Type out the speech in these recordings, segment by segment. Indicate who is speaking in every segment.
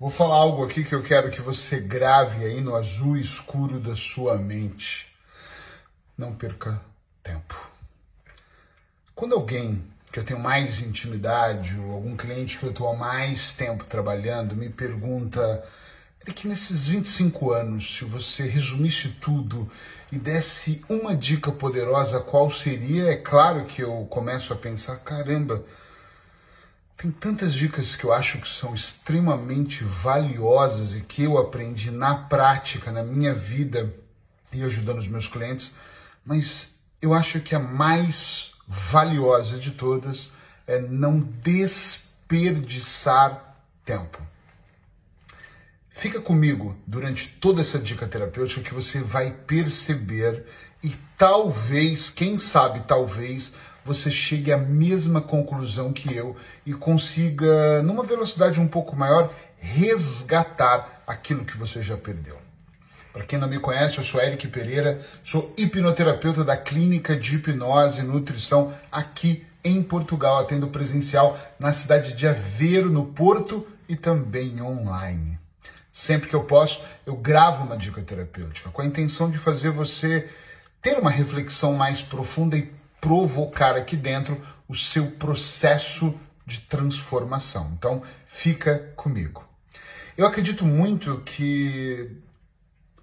Speaker 1: Vou falar algo aqui que eu quero que você grave aí no azul escuro da sua mente. Não perca tempo. Quando alguém que eu tenho mais intimidade, ou algum cliente que eu estou há mais tempo trabalhando, me pergunta é que nesses 25 anos, se você resumisse tudo e desse uma dica poderosa, qual seria? É claro que eu começo a pensar, caramba, tem tantas dicas que eu acho que são extremamente valiosas e que eu aprendi na prática, na minha vida e ajudando os meus clientes, mas eu acho que a mais valiosa de todas é não desperdiçar tempo. Fica comigo durante toda essa dica terapêutica que você vai perceber e talvez, quem sabe, talvez você chegue à mesma conclusão que eu e consiga, numa velocidade um pouco maior, resgatar aquilo que você já perdeu. Para quem não me conhece, eu sou Eric Pereira, sou hipnoterapeuta da Clínica de Hipnose e Nutrição aqui em Portugal, atendo presencial na cidade de Aveiro, no Porto e também online. Sempre que eu posso, eu gravo uma dica terapêutica com a intenção de fazer você ter uma reflexão mais profunda e provocar aqui dentro o seu processo de transformação. Então, fica comigo. Eu acredito muito que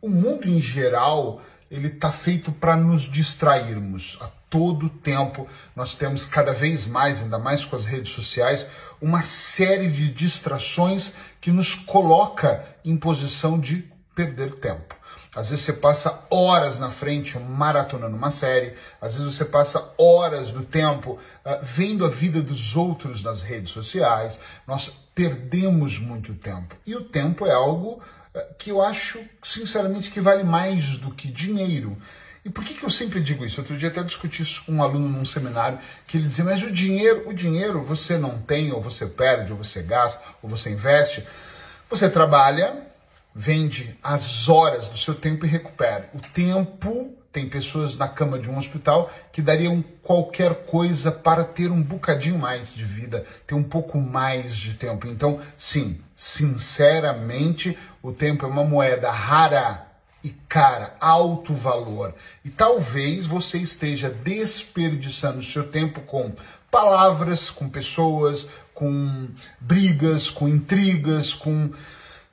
Speaker 1: o mundo em geral ele está feito para nos distrairmos. A todo tempo nós temos cada vez mais, ainda mais com as redes sociais, uma série de distrações que nos coloca em posição de perder tempo. Às vezes você passa horas na frente maratonando uma série, às vezes você passa horas do tempo uh, vendo a vida dos outros nas redes sociais. Nós perdemos muito tempo. E o tempo é algo uh, que eu acho, sinceramente, que vale mais do que dinheiro. E por que, que eu sempre digo isso? Outro dia até discuti isso com um aluno num seminário, que ele dizia, mas o dinheiro, o dinheiro você não tem, ou você perde, ou você gasta, ou você investe. Você trabalha, vende as horas do seu tempo e recupera. O tempo, tem pessoas na cama de um hospital que dariam qualquer coisa para ter um bocadinho mais de vida, ter um pouco mais de tempo. Então, sim, sinceramente, o tempo é uma moeda rara e cara, alto valor. E talvez você esteja desperdiçando seu tempo com palavras, com pessoas, com brigas, com intrigas, com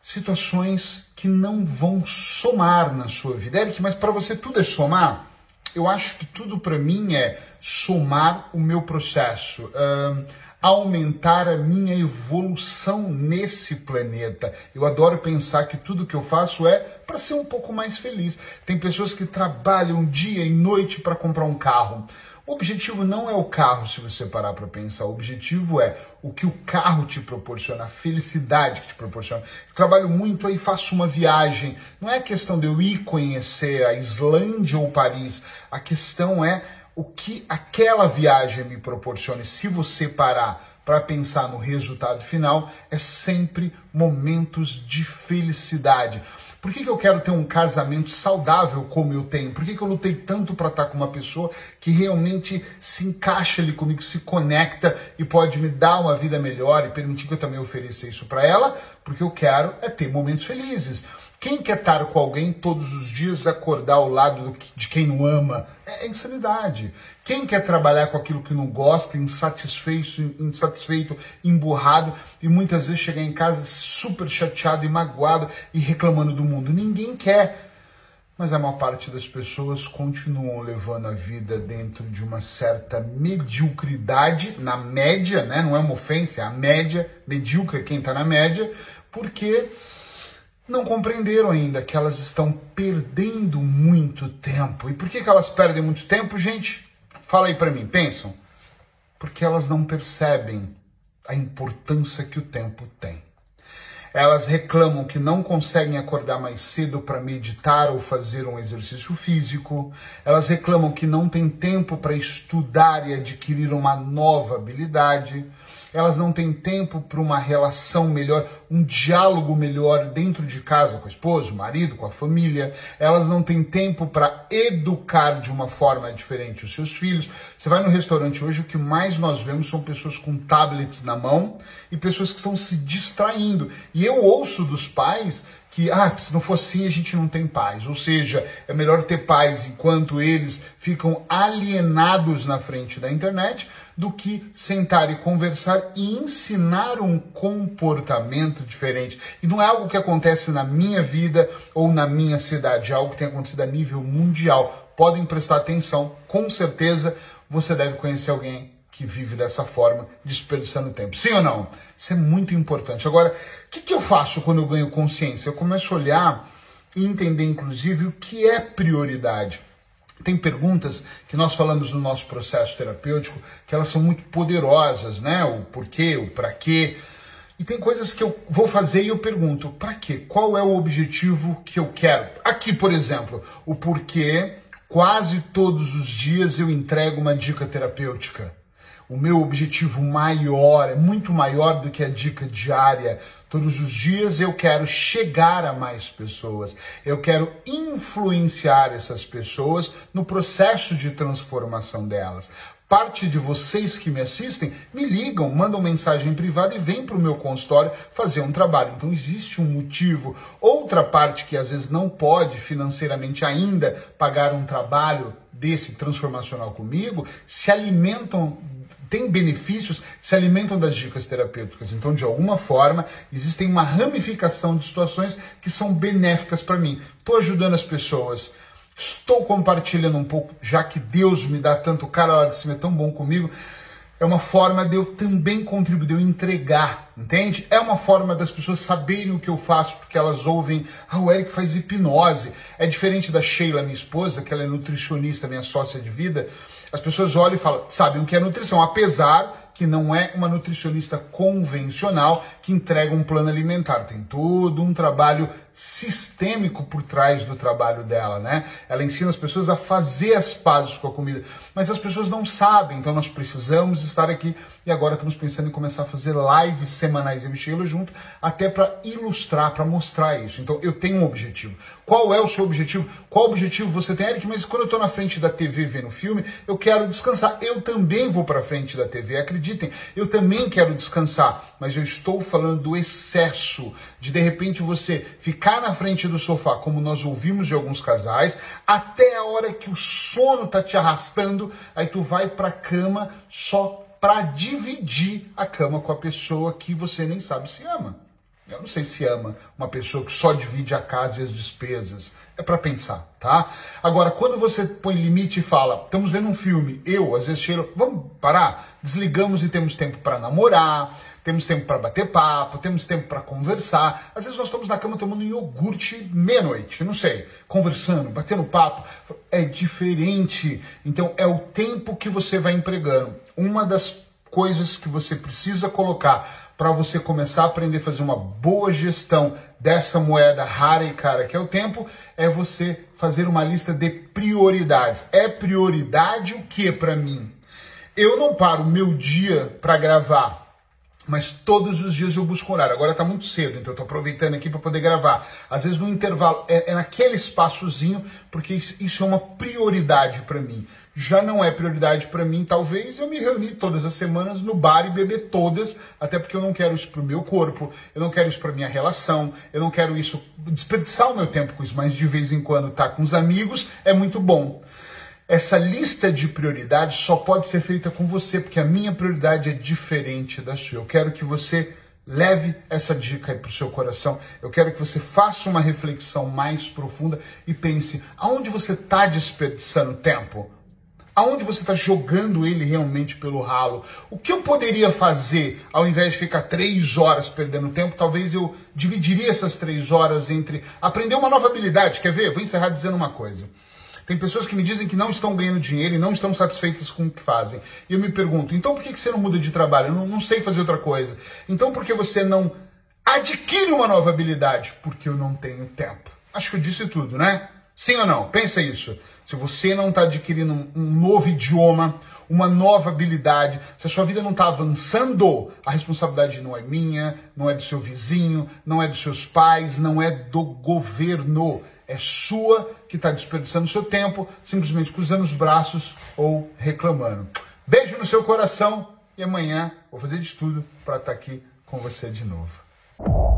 Speaker 1: situações que não vão somar na sua vida. Eric, mas para você tudo é somar? Eu acho que tudo para mim é somar o meu processo, uh, aumentar a minha evolução nesse planeta. Eu adoro pensar que tudo que eu faço é para ser um pouco mais feliz. Tem pessoas que trabalham dia e noite para comprar um carro. O objetivo não é o carro, se você parar para pensar. O objetivo é o que o carro te proporciona, a felicidade que te proporciona. Eu trabalho muito aí, faço uma viagem. Não é questão de eu ir conhecer a Islândia ou Paris. A questão é o que aquela viagem me proporciona. E se você parar para pensar no resultado final, é sempre momentos de felicidade. Por que, que eu quero ter um casamento saudável como eu tenho? Por que, que eu lutei tanto para estar com uma pessoa que realmente se encaixa ali comigo, se conecta e pode me dar uma vida melhor e permitir que eu também ofereça isso para ela? Porque eu quero é ter momentos felizes. Quem quer estar com alguém todos os dias acordar ao lado de quem não ama? É insanidade. Quem quer trabalhar com aquilo que não gosta, insatisfeito, insatisfeito, emburrado e muitas vezes chegar em casa super chateado e magoado e reclamando do mundo? Ninguém quer. Mas a maior parte das pessoas continuam levando a vida dentro de uma certa mediocridade, na média, né? não é uma ofensa, é a média, medíocre quem está na média, porque não compreenderam ainda que elas estão perdendo muito tempo. E por que, que elas perdem muito tempo, gente? Fala aí para mim, pensam? Porque elas não percebem a importância que o tempo tem. Elas reclamam que não conseguem acordar mais cedo para meditar ou fazer um exercício físico. Elas reclamam que não tem tempo para estudar e adquirir uma nova habilidade. Elas não têm tempo para uma relação melhor, um diálogo melhor dentro de casa com o esposo, o marido, com a família, elas não têm tempo para educar de uma forma diferente os seus filhos. Você vai no restaurante hoje, o que mais nós vemos são pessoas com tablets na mão e pessoas que estão se distraindo. E eu ouço dos pais que, ah, se não for assim a gente não tem paz. Ou seja, é melhor ter paz enquanto eles ficam alienados na frente da internet do que sentar e conversar e ensinar um comportamento diferente. E não é algo que acontece na minha vida ou na minha cidade, é algo que tem acontecido a nível mundial. Podem prestar atenção, com certeza você deve conhecer alguém que vive dessa forma, desperdiçando tempo. Sim ou não? Isso é muito importante. Agora, o que, que eu faço quando eu ganho consciência? Eu começo a olhar e entender, inclusive, o que é prioridade. Tem perguntas que nós falamos no nosso processo terapêutico que elas são muito poderosas, né? O porquê, o para quê. E tem coisas que eu vou fazer e eu pergunto, para quê? Qual é o objetivo que eu quero? Aqui, por exemplo, o porquê quase todos os dias eu entrego uma dica terapêutica o meu objetivo maior, é muito maior do que a dica diária. Todos os dias eu quero chegar a mais pessoas. Eu quero influenciar essas pessoas no processo de transformação delas. Parte de vocês que me assistem me ligam, mandam mensagem privada e vêm para o meu consultório fazer um trabalho. Então existe um motivo. Outra parte que às vezes não pode financeiramente ainda pagar um trabalho desse transformacional comigo, se alimentam têm benefícios se alimentam das dicas terapêuticas. Então, de alguma forma, existem uma ramificação de situações que são benéficas para mim. Estou ajudando as pessoas. Estou compartilhando um pouco, já que Deus me dá tanto, cara lá de cima é tão bom comigo. É uma forma de eu também contribuir, de eu entregar, entende? É uma forma das pessoas saberem o que eu faço, porque elas ouvem, ah, o Eric faz hipnose. É diferente da Sheila, minha esposa, que ela é nutricionista, minha sócia de vida as pessoas olham e falam, sabem o que é nutrição, apesar que não é uma nutricionista convencional que entrega um plano alimentar. Tem todo um trabalho sistêmico por trás do trabalho dela, né? Ela ensina as pessoas a fazer as pazes com a comida, mas as pessoas não sabem, então nós precisamos estar aqui e agora estamos pensando em começar a fazer lives semanais em Michelo junto, até para ilustrar, para mostrar isso. Então eu tenho um objetivo. Qual é o seu objetivo? Qual objetivo você tem, Eric? Mas quando eu estou na frente da TV vendo filme, eu quero descansar. Eu também vou para frente da TV, acreditem. Eu também quero descansar, mas eu estou falando do excesso de de repente você ficar na frente do sofá, como nós ouvimos de alguns casais, até a hora que o sono tá te arrastando, aí tu vai para a cama só para dividir a cama com a pessoa que você nem sabe se ama. Eu não sei se ama uma pessoa que só divide a casa e as despesas. É para pensar, tá? Agora, quando você põe limite e fala, estamos vendo um filme, eu, às vezes, cheiro, vamos parar? Desligamos e temos tempo para namorar, temos tempo para bater papo, temos tempo para conversar. Às vezes nós estamos na cama tomando iogurte meia-noite, não sei, conversando, batendo papo. É diferente. Então, é o tempo que você vai empregando. Uma das coisas que você precisa colocar para você começar a aprender a fazer uma boa gestão dessa moeda rara e cara que é o tempo, é você fazer uma lista de prioridades. É prioridade o que para mim? Eu não paro meu dia para gravar mas todos os dias eu busco horário. Agora está muito cedo, então eu estou aproveitando aqui para poder gravar. Às vezes no intervalo, é, é naquele espaçozinho, porque isso, é uma prioridade para mim. Já não é prioridade para mim, talvez eu me reunir todas as semanas no bar e beber todas, até porque eu não quero isso para o meu corpo, eu não quero isso para minha relação, eu não quero isso desperdiçar o meu tempo com isso, mas de vez em quando tá com os amigos é muito bom. Essa lista de prioridades só pode ser feita com você, porque a minha prioridade é diferente da sua. Eu quero que você leve essa dica para o seu coração. Eu quero que você faça uma reflexão mais profunda e pense: aonde você está desperdiçando tempo? Aonde você está jogando ele realmente pelo ralo? O que eu poderia fazer ao invés de ficar três horas perdendo tempo? Talvez eu dividiria essas três horas entre aprender uma nova habilidade. Quer ver? Vou encerrar dizendo uma coisa. Tem pessoas que me dizem que não estão ganhando dinheiro e não estão satisfeitas com o que fazem. E eu me pergunto, então por que você não muda de trabalho? Eu não, não sei fazer outra coisa. Então por que você não adquire uma nova habilidade? Porque eu não tenho tempo. Acho que eu disse tudo, né? Sim ou não? Pensa isso. Se você não está adquirindo um, um novo idioma, uma nova habilidade, se a sua vida não está avançando, a responsabilidade não é minha, não é do seu vizinho, não é dos seus pais, não é do governo. É sua que está desperdiçando seu tempo, simplesmente cruzando os braços ou reclamando. Beijo no seu coração e amanhã vou fazer de tudo para estar tá aqui com você de novo.